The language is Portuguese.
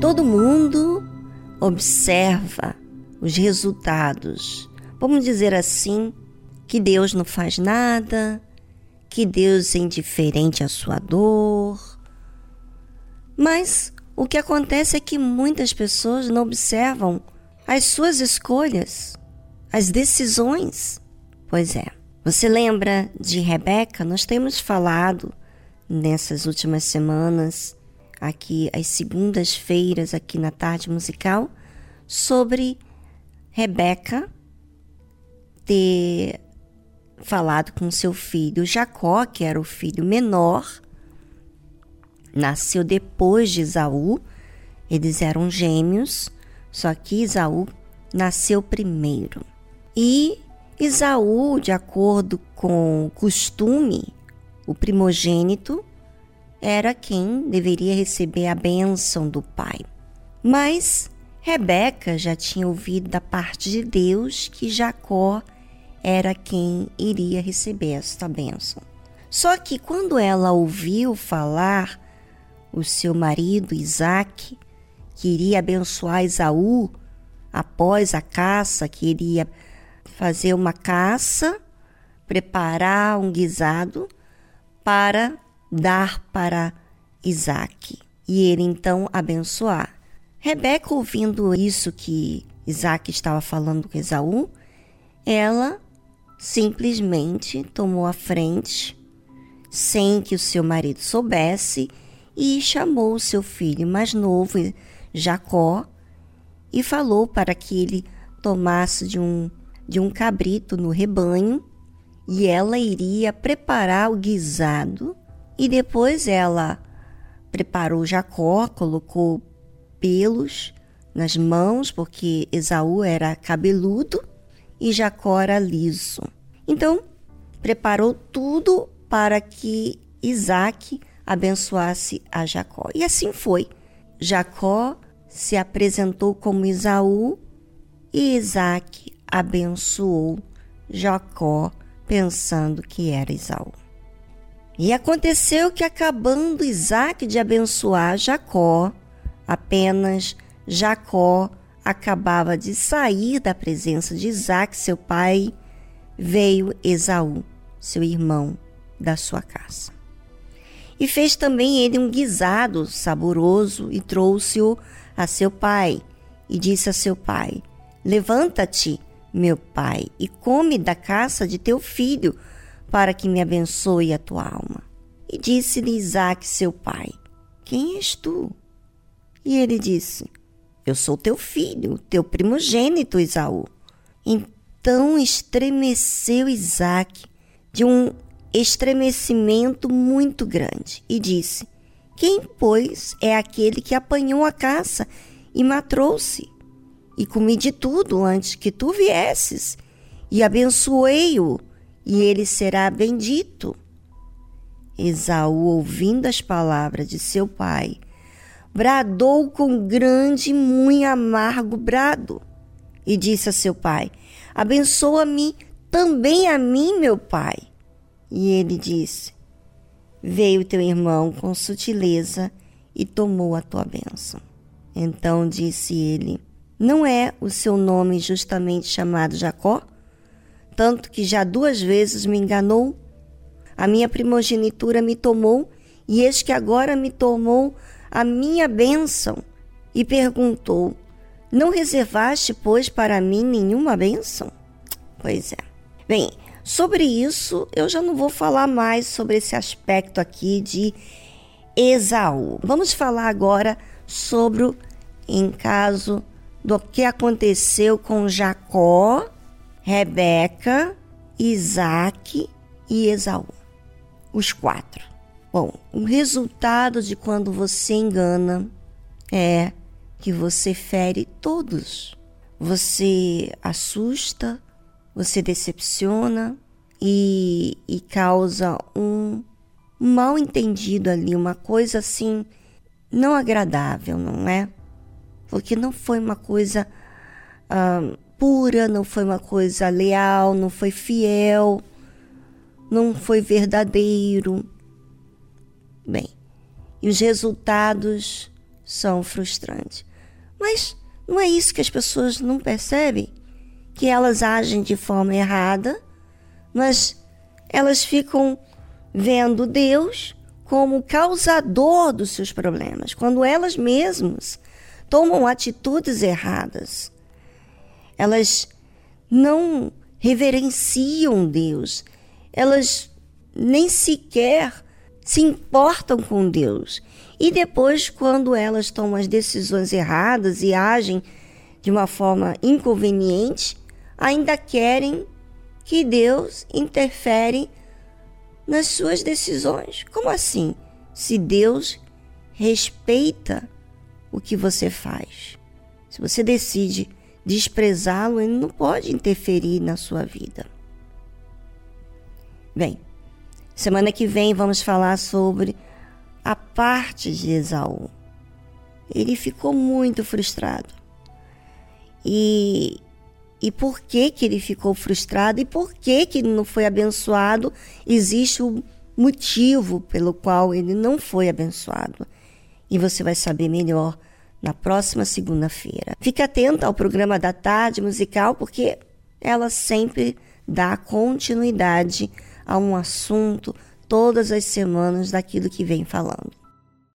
Todo mundo observa os resultados. Vamos dizer assim, que Deus não faz nada, que Deus é indiferente à sua dor. Mas o que acontece é que muitas pessoas não observam as suas escolhas, as decisões. Pois é. Você lembra de Rebeca? Nós temos falado nessas últimas semanas aqui às segundas-feiras, aqui na tarde musical, sobre Rebeca ter falado com seu filho Jacó, que era o filho menor, nasceu depois de Isaú. Eles eram gêmeos, só que Isaú nasceu primeiro. E Isaú, de acordo com o costume, o primogênito, era quem deveria receber a bênção do pai. Mas Rebeca já tinha ouvido da parte de Deus que Jacó era quem iria receber esta bênção. Só que quando ela ouviu falar o seu marido Isaac, que iria abençoar Esaú após a caça, que iria fazer uma caça, preparar um guisado para dar para Isaac e ele então abençoar. Rebeca, ouvindo isso que Isaac estava falando com Esaú, ela simplesmente tomou a frente, sem que o seu marido soubesse, e chamou o seu filho mais novo, Jacó, e falou para que ele tomasse de um, de um cabrito no rebanho, e ela iria preparar o guisado e depois ela preparou Jacó, colocou pelos nas mãos, porque Esaú era cabeludo e Jacó era liso. Então, preparou tudo para que Isaac abençoasse a Jacó. E assim foi. Jacó se apresentou como Esaú e Isaac abençoou Jacó, pensando que era Esaú. E aconteceu que, acabando Isaac de abençoar Jacó, apenas Jacó acabava de sair da presença de Isaac, seu pai, veio Esaú, seu irmão, da sua casa. E fez também ele um guisado saboroso e trouxe-o a seu pai, e disse a seu pai: Levanta-te, meu pai, e come da caça de teu filho, para que me abençoe a tua alma. E disse-lhe Isaac, seu pai: Quem és tu? E ele disse: Eu sou teu filho, teu primogênito Isaú. Então estremeceu Isaac de um estremecimento muito grande e disse: Quem, pois, é aquele que apanhou a caça e matou-se? E comi de tudo antes que tu viesses, e abençoei-o e ele será bendito. Esaú, ouvindo as palavras de seu pai, bradou com grande e muito amargo brado e disse a seu pai: Abençoa-me também a mim, meu pai. E ele disse: Veio teu irmão com sutileza e tomou a tua bênção. Então disse ele: Não é o seu nome justamente chamado Jacó? Tanto que já duas vezes me enganou. A minha primogenitura me tomou, e eis que agora me tomou a minha bênção. E perguntou: Não reservaste, pois, para mim nenhuma bênção? Pois é. Bem, sobre isso eu já não vou falar mais sobre esse aspecto aqui de Esaú. Vamos falar agora sobre o em caso do que aconteceu com Jacó, Rebeca, Isaac e Esaú. Os quatro. Bom, o resultado de quando você engana é que você fere todos. Você assusta, você decepciona e, e causa um mal entendido ali, uma coisa assim não agradável, não é? Porque não foi uma coisa ah, pura, não foi uma coisa leal, não foi fiel, não foi verdadeiro. Bem, e os resultados são frustrantes. Mas não é isso que as pessoas não percebem? Que elas agem de forma errada, mas elas ficam vendo Deus como causador dos seus problemas, quando elas mesmas tomam atitudes erradas. Elas não reverenciam Deus, elas nem sequer se importam com Deus. E depois, quando elas tomam as decisões erradas e agem de uma forma inconveniente, ainda querem que Deus interfere nas suas decisões. Como assim? Se Deus respeita o que você faz. Se você decide desprezá-lo, ele não pode interferir na sua vida. Bem, semana que vem vamos falar sobre a parte de Esaú. Ele ficou muito frustrado. E e por que, que ele ficou frustrado e por que, que ele não foi abençoado, existe um motivo pelo qual ele não foi abençoado. E você vai saber melhor na próxima segunda-feira. Fique atento ao programa da tarde musical, porque ela sempre dá continuidade a um assunto todas as semanas daquilo que vem falando.